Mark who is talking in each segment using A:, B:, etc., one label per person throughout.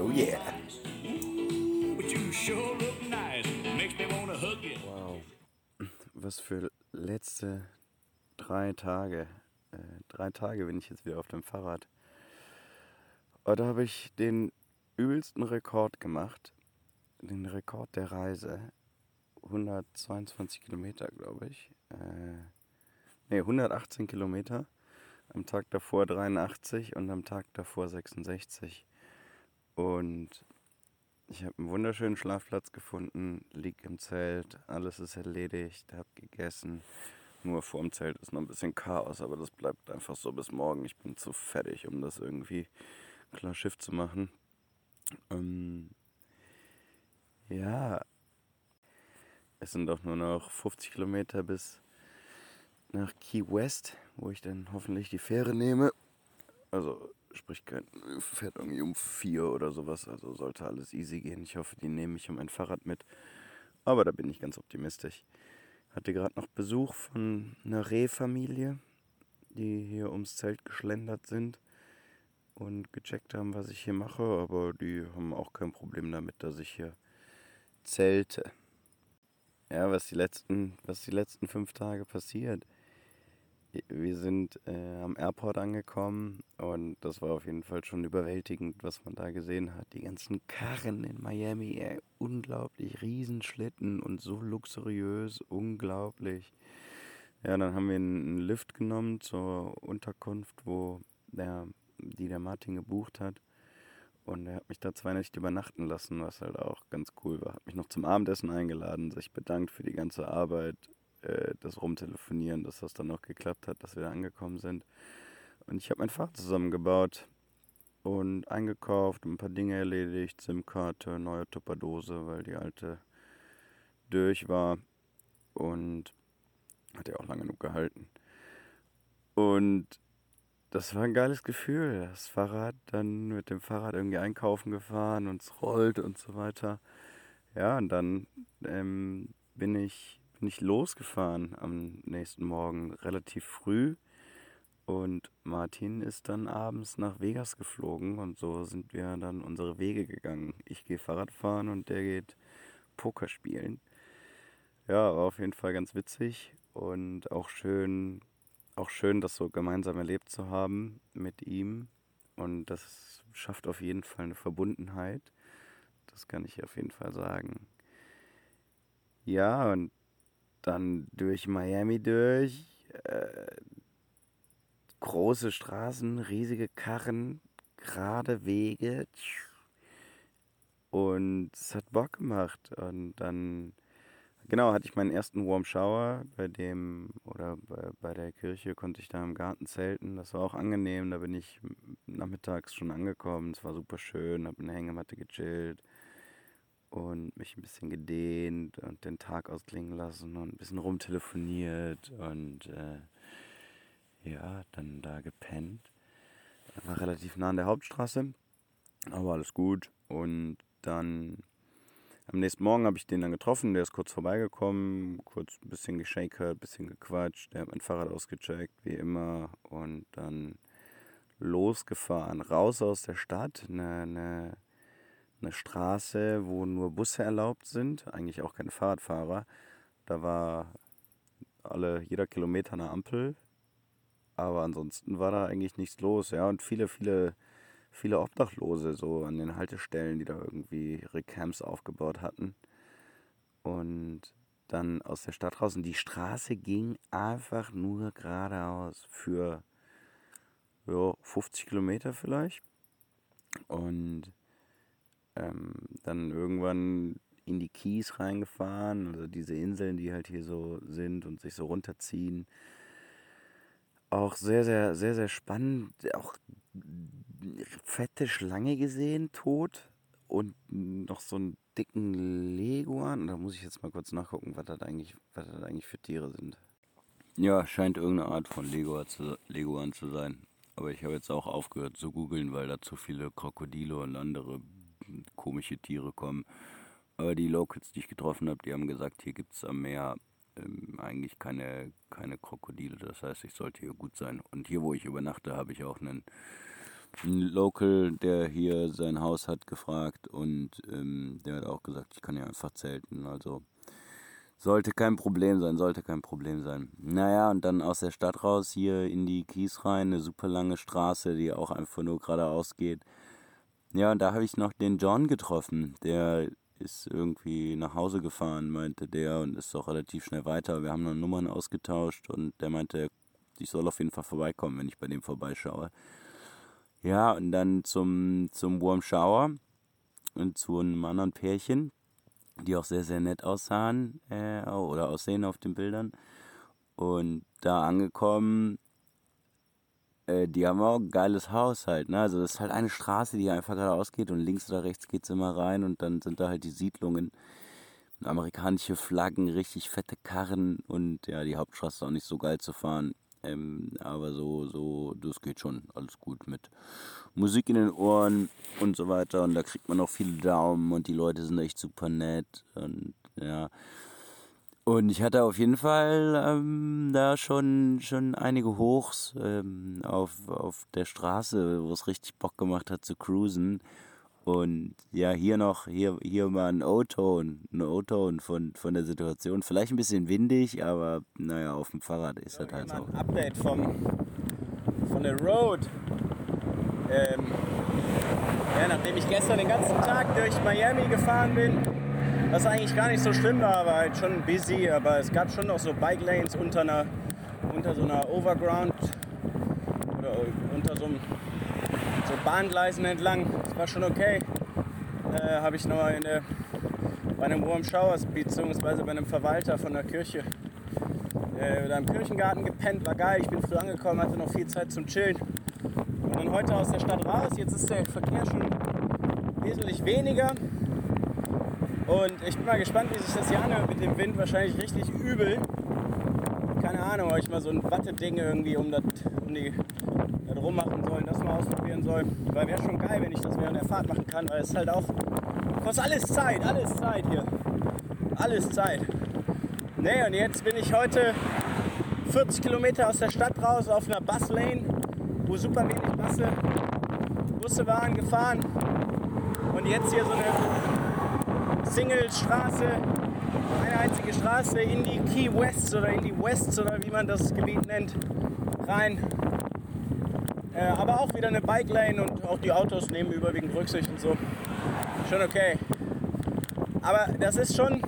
A: Oh yeah. Wow. Was für letzte drei Tage. Äh, drei Tage bin ich jetzt wieder auf dem Fahrrad. Und da habe ich den übelsten Rekord gemacht. Den Rekord der Reise. 122 Kilometer, glaube ich. Äh, ne, 118 Kilometer. Am Tag davor 83 und am Tag davor 66. Und ich habe einen wunderschönen Schlafplatz gefunden, lieg im Zelt, alles ist erledigt, habe gegessen. Nur vorm Zelt ist noch ein bisschen Chaos, aber das bleibt einfach so bis morgen. Ich bin zu fertig, um das irgendwie klar Schiff zu machen. Ähm, ja, es sind doch nur noch 50 Kilometer bis nach Key West, wo ich dann hoffentlich die Fähre nehme. Also sprich, kein, fährt irgendwie um vier oder sowas, also sollte alles easy gehen. Ich hoffe, die nehmen mich um mein Fahrrad mit. Aber da bin ich ganz optimistisch. Hatte gerade noch Besuch von einer Rehfamilie, die hier ums Zelt geschlendert sind und gecheckt haben, was ich hier mache, aber die haben auch kein Problem damit, dass ich hier zelte. Ja, was die letzten, was die letzten fünf Tage passiert. Wir sind äh, am Airport angekommen und das war auf jeden Fall schon überwältigend, was man da gesehen hat. Die ganzen Karren in Miami, ey, unglaublich, Riesenschlitten und so luxuriös, unglaublich. Ja, dann haben wir einen Lift genommen zur Unterkunft, wo der, die der Martin gebucht hat. Und er hat mich da zwei Nächte übernachten lassen, was halt auch ganz cool war. Hat mich noch zum Abendessen eingeladen, sich bedankt für die ganze Arbeit, äh, das Rumtelefonieren, dass das dann noch geklappt hat, dass wir da angekommen sind. Und ich habe mein Fahrrad zusammengebaut und eingekauft, ein paar Dinge erledigt, SIM-Karte, neue Tupperdose, weil die alte durch war und hat ja auch lange genug gehalten. Und das war ein geiles Gefühl. Das Fahrrad, dann mit dem Fahrrad irgendwie einkaufen gefahren und es rollt und so weiter. Ja, und dann ähm, bin ich bin ich losgefahren am nächsten Morgen relativ früh und Martin ist dann abends nach Vegas geflogen und so sind wir dann unsere Wege gegangen. Ich gehe Fahrrad fahren und der geht Poker spielen. Ja, war auf jeden Fall ganz witzig und auch schön, auch schön, das so gemeinsam erlebt zu haben mit ihm. Und das schafft auf jeden Fall eine Verbundenheit. Das kann ich auf jeden Fall sagen. Ja, und dann durch Miami durch. Äh, große Straßen, riesige Karren, gerade Wege. Und es hat Bock gemacht. Und dann, genau, hatte ich meinen ersten Warm Shower bei dem, oder bei, bei der Kirche konnte ich da im Garten zelten. Das war auch angenehm. Da bin ich nachmittags schon angekommen. Es war super schön, habe in der Hängematte gechillt und mich ein bisschen gedehnt und den Tag ausklingen lassen und ein bisschen rumtelefoniert und äh, ja, dann da gepennt. War relativ nah an der Hauptstraße, aber alles gut. Und dann am nächsten Morgen habe ich den dann getroffen, der ist kurz vorbeigekommen, kurz ein bisschen geschakert, ein bisschen gequatscht, der hat mein Fahrrad ausgecheckt, wie immer, und dann losgefahren, raus aus der Stadt, eine, eine eine Straße, wo nur Busse erlaubt sind, eigentlich auch keine Fahrradfahrer. Da war alle, jeder Kilometer eine Ampel, aber ansonsten war da eigentlich nichts los, ja, und viele, viele, viele Obdachlose so an den Haltestellen, die da irgendwie ihre Camps aufgebaut hatten. Und dann aus der Stadt raus und die Straße ging einfach nur geradeaus für ja, 50 Kilometer vielleicht. Und ähm, dann irgendwann in die Keys reingefahren, also diese Inseln, die halt hier so sind und sich so runterziehen. Auch sehr, sehr, sehr, sehr spannend. Auch fette Schlange gesehen, tot. Und noch so einen dicken Leguan. Da muss ich jetzt mal kurz nachgucken, was das eigentlich, was das eigentlich für Tiere sind. Ja, scheint irgendeine Art von Leguan zu, Leguan zu sein. Aber ich habe jetzt auch aufgehört zu googeln, weil da zu viele Krokodile und andere komische Tiere kommen. Aber die Locals, die ich getroffen habe, die haben gesagt, hier gibt es am Meer ähm, eigentlich keine, keine Krokodile. Das heißt, ich sollte hier gut sein. Und hier, wo ich übernachte, habe ich auch einen
B: ein Local, der hier sein Haus hat, gefragt und ähm, der hat auch gesagt, ich kann ja einfach zelten. Also sollte kein Problem sein, sollte kein Problem sein. Naja, und dann aus der Stadt raus hier in die Kies rein, eine super lange Straße, die auch einfach nur geradeaus geht. Ja, und da habe ich noch den John getroffen. Der ist irgendwie nach Hause gefahren, meinte der, und ist auch relativ schnell weiter. Wir haben noch Nummern ausgetauscht und der meinte, ich soll auf jeden Fall vorbeikommen, wenn ich bei dem vorbeischaue. Ja, und dann zum, zum Warm Shower und zu einem anderen Pärchen, die auch sehr, sehr nett aussahen äh, oder aussehen auf den Bildern. Und da angekommen, äh, die haben auch ein geiles Haus halt. Ne? Also das ist halt eine Straße, die einfach geradeaus geht und links oder rechts geht es immer rein und dann sind da halt die Siedlungen. Amerikanische Flaggen, richtig fette Karren und ja, die Hauptstraße ist auch nicht so geil zu fahren. Ähm, aber so, so, das geht schon alles gut mit Musik in den Ohren und so weiter. Und da kriegt man auch viele Daumen und die Leute sind echt super nett. Und ja. Und ich hatte auf jeden Fall ähm, da schon, schon einige Hochs ähm, auf, auf der Straße, wo es richtig Bock gemacht hat zu cruisen. Und ja, hier noch, hier, hier mal ein O-Ton, ein O-Ton von, von der Situation. Vielleicht ein bisschen windig, aber naja, auf dem Fahrrad ist das halt so.
C: Ein Update vom, von der Road. Ähm, ja, nachdem ich gestern den ganzen Tag durch Miami gefahren bin, was eigentlich gar nicht so schlimm war, war halt schon busy, aber es gab schon noch so Bike Lanes unter einer, unter so einer Overground oder unter so einem so Bahngleisen entlang. Das war schon okay. Äh, Habe ich noch in der, bei einem Warm Showers beziehungsweise bei einem Verwalter von der Kirche äh, oder im Kirchengarten gepennt. War geil. Ich bin früh angekommen, hatte noch viel Zeit zum Chillen. Und dann heute aus der Stadt raus. Jetzt ist der Verkehr schon wesentlich weniger. Und ich bin mal gespannt, wie sich das hier anhört mit dem Wind. Wahrscheinlich richtig übel. Keine Ahnung, ob ich mal so ein Watteding irgendwie um das um drum machen soll, das mal ausprobieren soll. Weil wäre schon geil, wenn ich das während der Fahrt machen kann, weil es halt auch kostet alles Zeit, alles Zeit hier. Alles Zeit. Nee, und jetzt bin ich heute 40 Kilometer aus der Stadt raus auf einer Buslane, wo super wenig Busse, Busse waren gefahren. Und jetzt hier so eine Single-Straße, eine einzige Straße in die Key West oder in die West oder wie man das Gebiet nennt, rein. Äh, aber auch wieder eine Bike Lane und auch die Autos nehmen überwiegend Rücksicht und so. Schon okay. Aber das ist schon.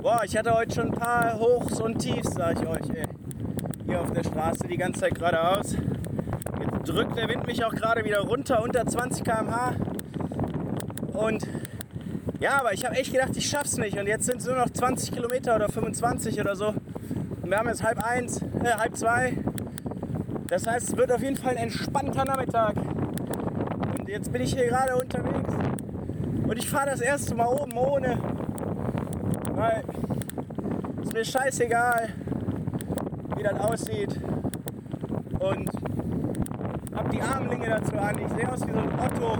C: Boah, ich hatte heute schon ein paar Hochs und Tiefs, sag ich euch, ey. Hier auf der Straße die ganze Zeit geradeaus. Jetzt drückt der Wind mich auch gerade wieder runter, unter 20 km/h. Und ja, aber ich habe echt gedacht, ich schaff's nicht. Und jetzt sind es nur noch 20 Kilometer oder 25 oder so. Und wir haben jetzt halb eins, äh, halb zwei. Das heißt, es wird auf jeden Fall ein entspannter Nachmittag. Und jetzt bin ich hier gerade unterwegs. Und ich fahre das erste Mal oben ohne. Weil ist mir scheißegal, wie das aussieht. Und hab die Armlinge dazu an. Ich sehe aus wie so ein Otto.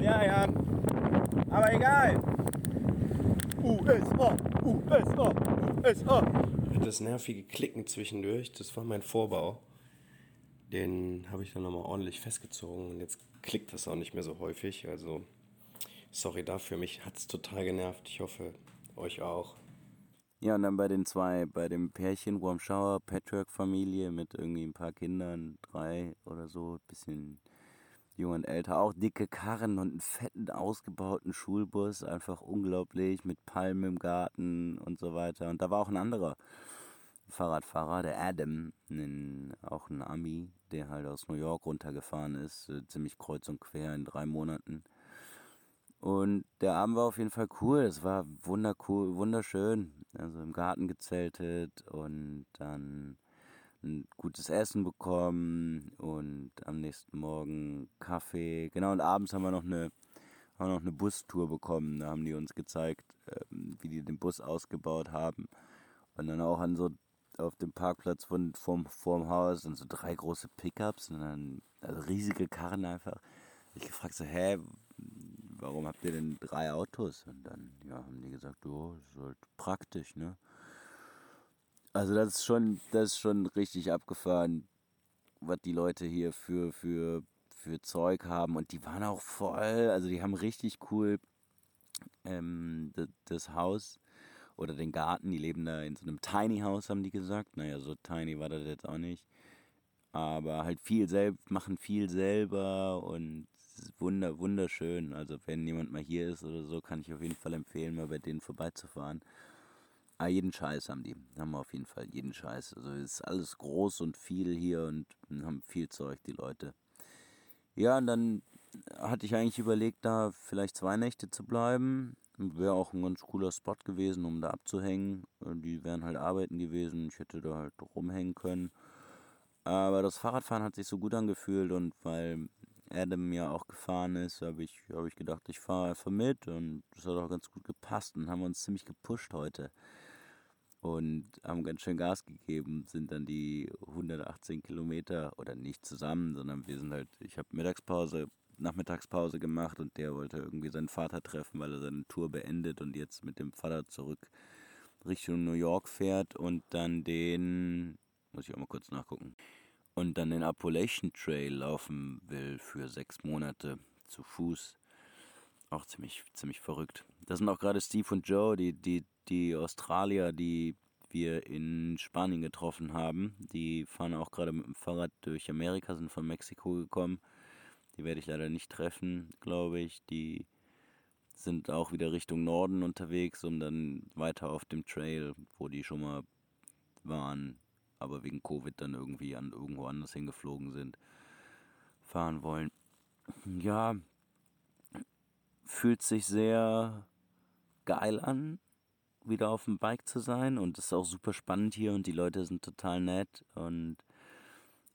C: Ja, ja. Aber egal. USA, USA, USA.
A: Das nervige Klicken zwischendurch, das war mein Vorbau. Den habe ich dann nochmal ordentlich festgezogen und jetzt klickt das auch nicht mehr so häufig. Also, sorry dafür, mich hat es total genervt. Ich hoffe, euch auch.
B: Ja, und dann bei den zwei, bei dem Pärchen Warm Shower, Patchwork-Familie mit irgendwie ein paar Kindern, drei oder so, bisschen jung und älter, auch dicke Karren und einen fetten, ausgebauten Schulbus, einfach unglaublich, mit Palmen im Garten und so weiter. Und da war auch ein anderer Fahrradfahrer, der Adam, ein, auch ein Ami, der halt aus New York runtergefahren ist, äh, ziemlich kreuz und quer in drei Monaten. Und der Abend war auf jeden Fall cool. Es war wundercool, wunderschön. Also im Garten gezeltet und dann ein gutes Essen bekommen und am nächsten Morgen Kaffee. Genau, und abends haben wir noch eine, haben noch eine Bustour bekommen. Da haben die uns gezeigt, ähm, wie die den Bus ausgebaut haben. Und dann auch an so auf dem Parkplatz von, vom, vorm Haus und so drei große Pickups und dann also riesige Karren einfach. Ich gefragt so, hä, warum habt ihr denn drei Autos? Und dann ja, haben die gesagt, oh, ist halt praktisch, ne? Also das ist schon, das ist schon richtig abgefahren. was die Leute hier für, für, für Zeug haben. Und die waren auch voll, also die haben richtig cool ähm, das, Haus oder den Garten. Die leben da in so einem Tiny House, haben die gesagt. Naja, so tiny war das jetzt auch nicht. Aber halt viel selbst, machen viel selber und wunder, wunderschön. Also wenn jemand mal hier ist oder so, kann ich auf jeden Fall empfehlen, mal bei denen vorbeizufahren. Ah, jeden Scheiß haben die. Haben wir auf jeden Fall jeden Scheiß. Also ist alles groß und viel hier und haben viel Zeug, die Leute. Ja, und dann hatte ich eigentlich überlegt, da vielleicht zwei Nächte zu bleiben. Wäre auch ein ganz cooler Spot gewesen, um da abzuhängen. Die wären halt arbeiten gewesen. Ich hätte da halt rumhängen können. Aber das Fahrradfahren hat sich so gut angefühlt und weil Adam ja auch gefahren ist, habe ich, hab ich gedacht, ich fahre einfach mit und das hat auch ganz gut gepasst und haben uns ziemlich gepusht heute und haben ganz schön Gas gegeben, sind dann die 118 Kilometer oder nicht zusammen, sondern wir sind halt, ich habe Mittagspause, Nachmittagspause gemacht und der wollte irgendwie seinen Vater treffen, weil er seine Tour beendet und jetzt mit dem Vater zurück Richtung New York fährt und dann den, muss ich auch mal kurz nachgucken, und dann den Appalachian Trail laufen will für sechs Monate zu Fuß. Auch ziemlich, ziemlich verrückt. Das sind auch gerade Steve und Joe, die, die, die Australier, die wir in Spanien getroffen haben. Die fahren auch gerade mit dem Fahrrad durch Amerika, sind von Mexiko gekommen. Die werde ich leider nicht treffen, glaube ich. Die sind auch wieder Richtung Norden unterwegs, um dann weiter auf dem Trail, wo die schon mal waren, aber wegen Covid dann irgendwie an irgendwo anders hingeflogen sind, fahren wollen. Ja, fühlt sich sehr geil an, wieder auf dem Bike zu sein und es ist auch super spannend hier und die Leute sind total nett und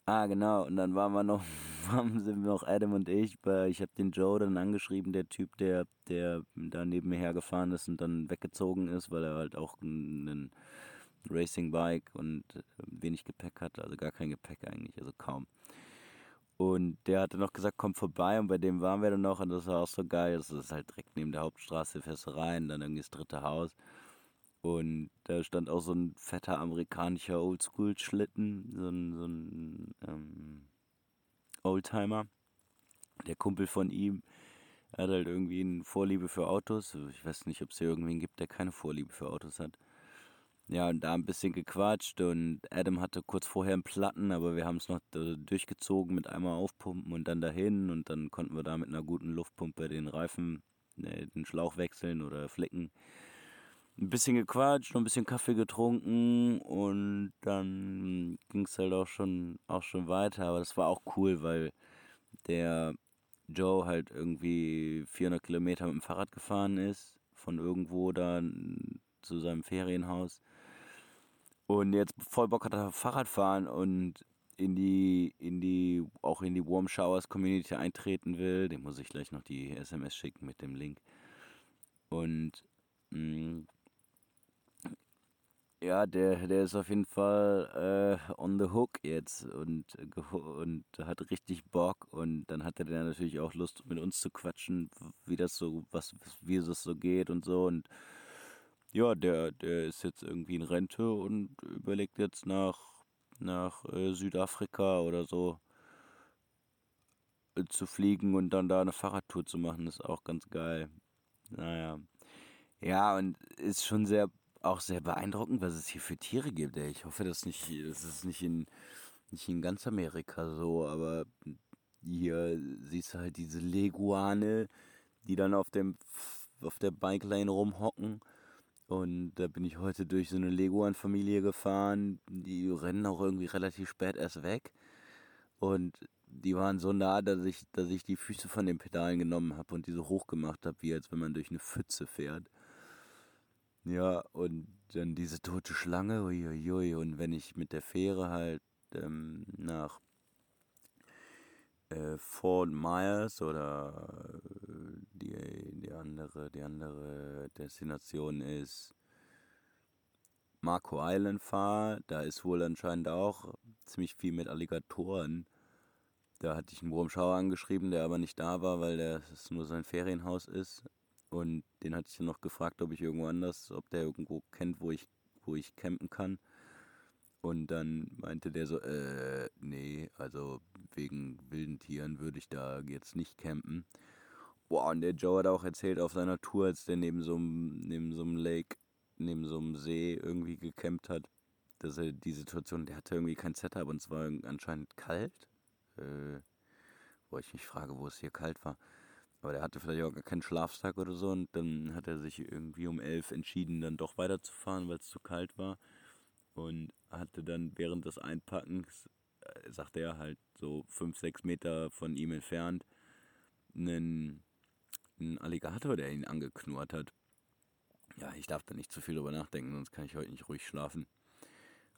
B: Ah, genau. Und dann waren wir noch, waren, sind noch Adam und ich. Bei, ich habe den Joe dann angeschrieben, der Typ, der, der da neben mir hergefahren ist und dann weggezogen ist, weil er halt auch einen Racing Bike und wenig Gepäck hatte, also gar kein Gepäck eigentlich, also kaum. Und der hatte noch gesagt, komm vorbei und bei dem waren wir dann noch und das war auch so geil. Das ist halt direkt neben der Hauptstraße, fährst du rein, dann irgendwie das dritte Haus. Und da stand auch so ein fetter amerikanischer Oldschool-Schlitten, so ein, so ein ähm, Oldtimer. Der Kumpel von ihm hat halt irgendwie eine Vorliebe für Autos. Ich weiß nicht, ob es hier irgendwen gibt, der keine Vorliebe für Autos hat. Ja, und da ein bisschen gequatscht und Adam hatte kurz vorher einen Platten, aber wir haben es noch durchgezogen mit einmal aufpumpen und dann dahin und dann konnten wir da mit einer guten Luftpumpe den Reifen, ne, den Schlauch wechseln oder flicken. Ein bisschen gequatscht, noch ein bisschen Kaffee getrunken und dann ging es halt auch schon, auch schon weiter, aber das war auch cool, weil der Joe halt irgendwie 400 Kilometer mit dem Fahrrad gefahren ist, von irgendwo da zu seinem Ferienhaus und jetzt voll Bock hat auf Fahrradfahren und in die, in die, auch in die Warm Showers Community eintreten will, dem muss ich gleich noch die SMS schicken mit dem Link. Und mh, mm, ja, der, der ist auf jeden Fall äh, on the hook jetzt und, und hat richtig Bock und dann hat er dann natürlich auch Lust mit uns zu quatschen, wie das so, was, wie es so geht und so und ja, der, der ist jetzt irgendwie in Rente und überlegt jetzt nach, nach äh, Südafrika oder so äh, zu fliegen und dann da eine Fahrradtour zu machen. Ist auch ganz geil. Naja. Ja, und ist schon sehr, auch sehr beeindruckend, was es hier für Tiere gibt. Ey. Ich hoffe, dass nicht, das ist nicht in, nicht in ganz Amerika so, aber hier siehst du halt diese Leguane, die dann auf dem auf der Bike Lane rumhocken und da bin ich heute durch so eine Leguan-Familie gefahren. Die rennen auch irgendwie relativ spät erst weg. Und die waren so nah, dass ich, dass ich die Füße von den Pedalen genommen habe und die so hoch gemacht habe, wie als wenn man durch eine Pfütze fährt. Ja, und dann diese tote Schlange, uiuiui. Und wenn ich mit der Fähre halt ähm, nach äh, Fort Myers oder äh, die, andere, die andere Destination ist Marco Island fahre, da ist wohl anscheinend auch ziemlich viel mit Alligatoren. Da hatte ich einen Wurmschauer angeschrieben, der aber nicht da war, weil das nur sein Ferienhaus ist. Und den hatte ich dann noch gefragt, ob ich irgendwo anders, ob der irgendwo kennt, wo ich, wo ich campen kann. Und dann meinte der so, äh, nee, Also wegen wilden Tieren würde ich da jetzt nicht campen. Boah, und der Joe hat auch erzählt auf seiner Tour, als der neben so einem, neben so einem Lake, neben so einem See irgendwie gecampt hat, dass er die Situation, der hatte irgendwie kein Setup und es war anscheinend kalt. Äh, wo ich mich frage, wo es hier kalt war. Aber der hatte vielleicht auch gar keinen Schlafsack oder so und dann hat er sich irgendwie um elf entschieden, dann doch weiterzufahren, weil es zu kalt war. Und hatte dann während des Einpackens, äh, sagte er halt so fünf, sechs Meter von ihm entfernt, einen, einen Alligator, der ihn angeknurrt hat. Ja, ich darf da nicht zu viel drüber nachdenken, sonst kann ich heute nicht ruhig schlafen.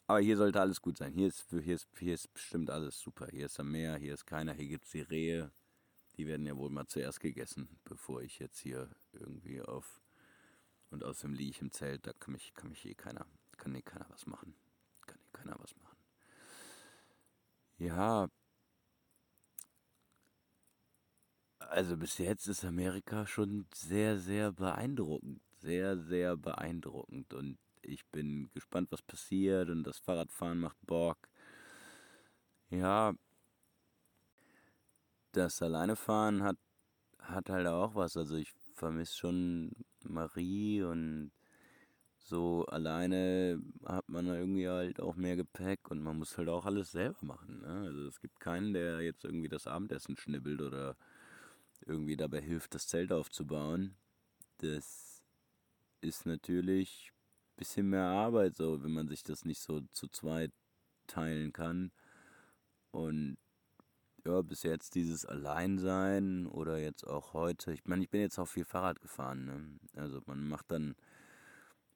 B: Aber hier sollte alles gut sein. Hier ist, hier ist, hier ist bestimmt alles super. Hier ist am Meer, hier ist keiner, hier gibt es die Rehe. Die werden ja wohl mal zuerst gegessen, bevor ich jetzt hier irgendwie auf. Und außerdem liege ich im Zelt, da kann mich, kann mich eh keiner, kann eh keiner was machen. Kann eh keiner was machen. Ja. Also bis jetzt ist Amerika schon sehr, sehr beeindruckend. Sehr, sehr beeindruckend. Und ich bin gespannt, was passiert und das Fahrradfahren macht Bock. Ja, das Alleinefahren hat, hat halt auch was. Also ich vermisse schon Marie und so alleine hat man irgendwie halt auch mehr Gepäck und man muss halt auch alles selber machen. Ne? Also es gibt keinen, der jetzt irgendwie das Abendessen schnibbelt oder irgendwie dabei hilft, das Zelt aufzubauen. Das ist natürlich bisschen mehr Arbeit, so wenn man sich das nicht so zu zweit teilen kann. Und ja, bis jetzt dieses Alleinsein oder jetzt auch heute. Ich meine, ich bin jetzt auch viel Fahrrad gefahren. Ne? Also man macht dann,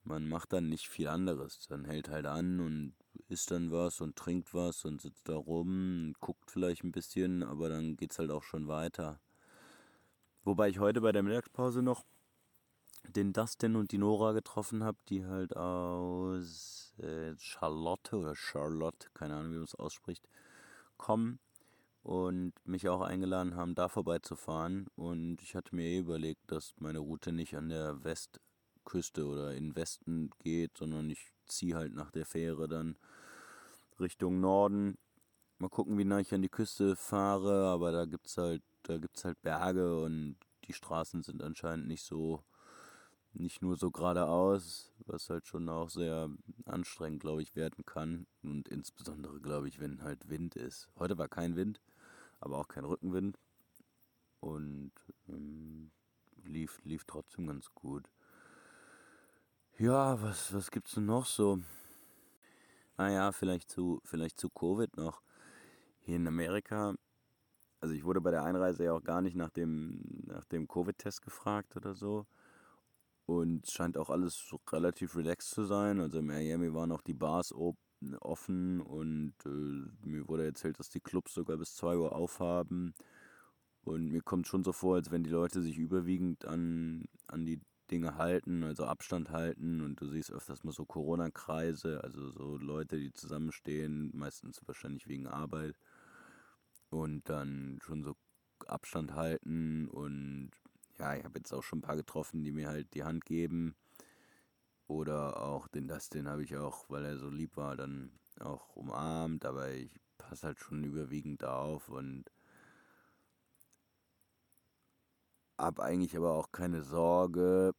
B: man macht dann nicht viel anderes. Dann hält halt an und isst dann was und trinkt was und sitzt da rum und guckt vielleicht ein bisschen, aber dann geht's halt auch schon weiter. Wobei ich heute bei der Mittagspause noch den Dustin und die Nora getroffen habe, die halt aus äh, Charlotte oder Charlotte, keine Ahnung, wie man es ausspricht, kommen und mich auch eingeladen haben, da vorbeizufahren. Und ich hatte mir eh überlegt, dass meine Route nicht an der Westküste oder in Westen geht, sondern ich ziehe halt nach der Fähre dann Richtung Norden. Mal gucken, wie nah ich an die Küste fahre, aber da gibt's halt, da gibt's halt Berge und die Straßen sind anscheinend nicht so nicht nur so geradeaus, was halt schon auch sehr anstrengend, glaube ich, werden kann. Und insbesondere, glaube ich, wenn halt Wind ist. Heute war kein Wind, aber auch kein Rückenwind. Und ähm, lief, lief trotzdem ganz gut. Ja, was, was gibt's denn noch so? Ah ja, vielleicht zu, vielleicht zu Covid noch. Hier in Amerika, also ich wurde bei der Einreise ja auch gar nicht nach dem, nach dem Covid-Test gefragt oder so. Und es scheint auch alles relativ relaxed zu sein. Also in Miami waren auch die Bars offen und äh, mir wurde erzählt, dass die Clubs sogar bis 2 Uhr aufhaben. Und mir kommt schon so vor, als wenn die Leute sich überwiegend an, an die Dinge halten, also Abstand halten. Und du siehst öfters mal so Corona-Kreise, also so Leute, die zusammenstehen, meistens wahrscheinlich wegen Arbeit. Und dann schon so Abstand halten und ja, ich habe jetzt auch schon ein paar getroffen, die mir halt die Hand geben. Oder auch den Dustin habe ich auch, weil er so lieb war, dann auch umarmt. Aber ich passe halt schon überwiegend auf und habe eigentlich aber auch keine Sorge.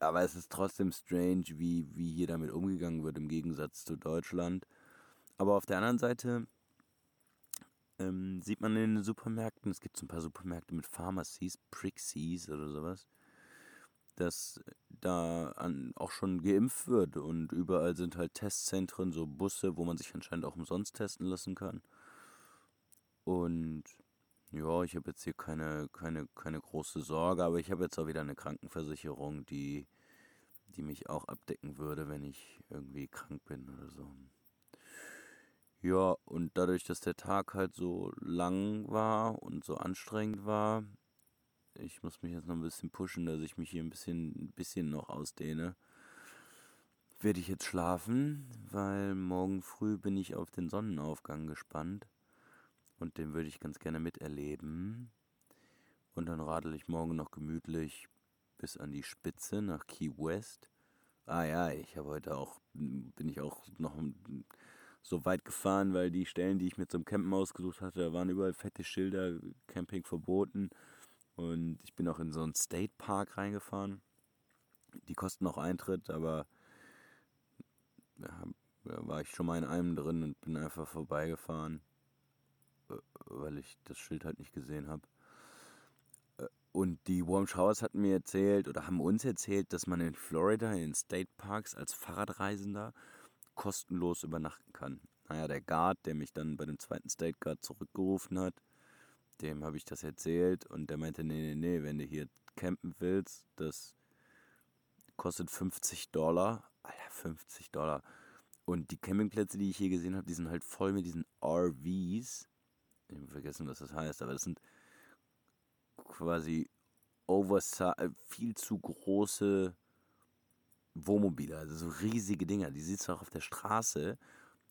B: Aber es ist trotzdem strange, wie, wie hier damit umgegangen wird im Gegensatz zu Deutschland. Aber auf der anderen Seite ähm, sieht man in den Supermärkten, es gibt so ein paar Supermärkte mit Pharmacies, Prixies oder sowas, dass da an, auch schon geimpft wird und überall sind halt Testzentren, so Busse, wo man sich anscheinend auch umsonst testen lassen kann. Und ja, ich habe jetzt hier keine, keine, keine große Sorge, aber ich habe jetzt auch wieder eine Krankenversicherung, die, die mich auch abdecken würde, wenn ich irgendwie krank bin oder so. Ja, und dadurch, dass der Tag halt so lang war und so anstrengend war, ich muss mich jetzt noch ein bisschen pushen, dass ich mich hier ein bisschen, ein bisschen noch ausdehne, werde ich jetzt schlafen, weil morgen früh bin ich auf den Sonnenaufgang gespannt und den würde ich ganz gerne miterleben. Und dann radel ich morgen noch gemütlich bis an die Spitze nach Key West. Ah ja, ich habe heute auch, bin ich auch noch so weit gefahren, weil die Stellen, die ich mir zum Campen ausgesucht hatte, da waren überall fette Schilder, Camping verboten. Und ich bin auch in so einen State Park reingefahren. Die kosten auch Eintritt, aber da war ich schon mal in einem drin und bin einfach vorbeigefahren, äh, weil ich das Schild halt nicht gesehen habe. Äh, Und die Warm Showers hatten mir erzählt oder haben uns erzählt, dass man in Florida in State Parks als Fahrradreisender kostenlos übernachten kann. Naja, der Guard, der mich dann bei dem zweiten State Guard zurückgerufen hat, dem habe ich das erzählt und der meinte, nee, nee, nee, wenn du hier campen willst, das kostet 50 Dollar. Alter, 50 Dollar. Und die Campingplätze, die ich hier gesehen habe, die sind halt voll mit diesen RVs. Ich habe vergessen, was das heißt, aber das sind quasi oversize, viel zu große Wohnmobile, also so riesige Dinger. Die siehst du auch auf der Straße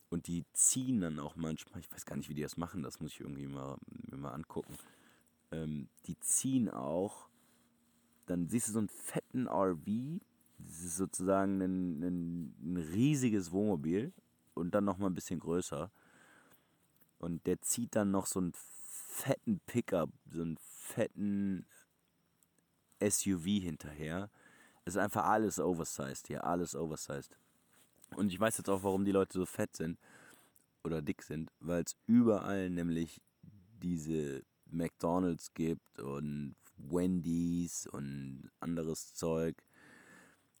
B: und die ziehen dann auch manchmal, ich weiß gar nicht, wie die das machen, das muss ich irgendwie mal, mir mal angucken. Ähm, die ziehen auch, dann siehst du so einen fetten RV, das ist sozusagen ein, ein, ein riesiges Wohnmobil und dann nochmal ein bisschen größer. Und der zieht dann noch so einen fetten Pickup, so einen fetten SUV hinterher. Es ist einfach alles oversized hier, alles oversized. Und ich weiß jetzt auch, warum die Leute so fett sind oder dick sind, weil es überall nämlich diese McDonalds gibt und Wendy's und anderes Zeug.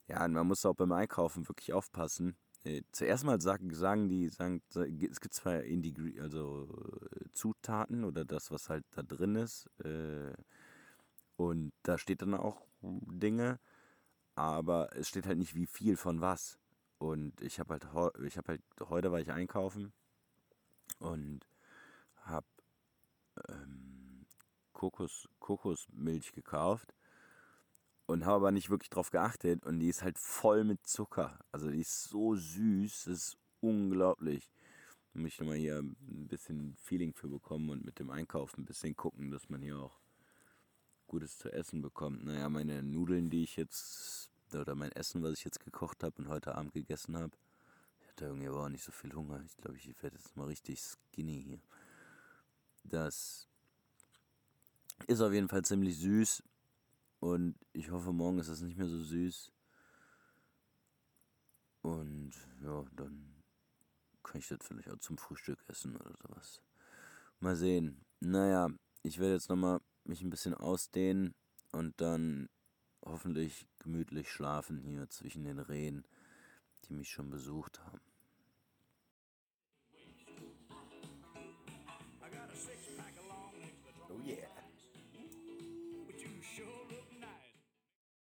B: Ja, und man muss auch beim Einkaufen wirklich aufpassen. Äh, Zuerst mal sagen, sagen die, sagen, es gibt zwar Indigre also äh, Zutaten oder das, was halt da drin ist. Äh, und da steht dann auch Dinge, aber es steht halt nicht wie viel von was. Und ich habe halt, ich habe halt, heute war ich einkaufen und habe ähm, Kokos, Kokosmilch gekauft und habe aber nicht wirklich drauf geachtet und die ist halt voll mit Zucker. Also die ist so süß, das ist unglaublich. Ich nochmal hier ein bisschen Feeling für bekommen und mit dem Einkaufen ein bisschen gucken, dass man hier auch Gutes zu essen bekommt. Naja, meine Nudeln, die ich jetzt, oder mein Essen, was ich jetzt gekocht habe und heute Abend gegessen habe, ich hatte irgendwie aber auch nicht so viel Hunger. Ich glaube, ich werde jetzt mal richtig skinny hier. Das ist auf jeden Fall ziemlich süß und ich hoffe, morgen ist es nicht mehr so süß. Und ja, dann kann ich das vielleicht auch zum Frühstück essen oder sowas. Mal sehen. Naja, ich werde jetzt nochmal mich ein bisschen ausdehnen und dann hoffentlich gemütlich schlafen hier zwischen den Rehen, die mich schon besucht haben.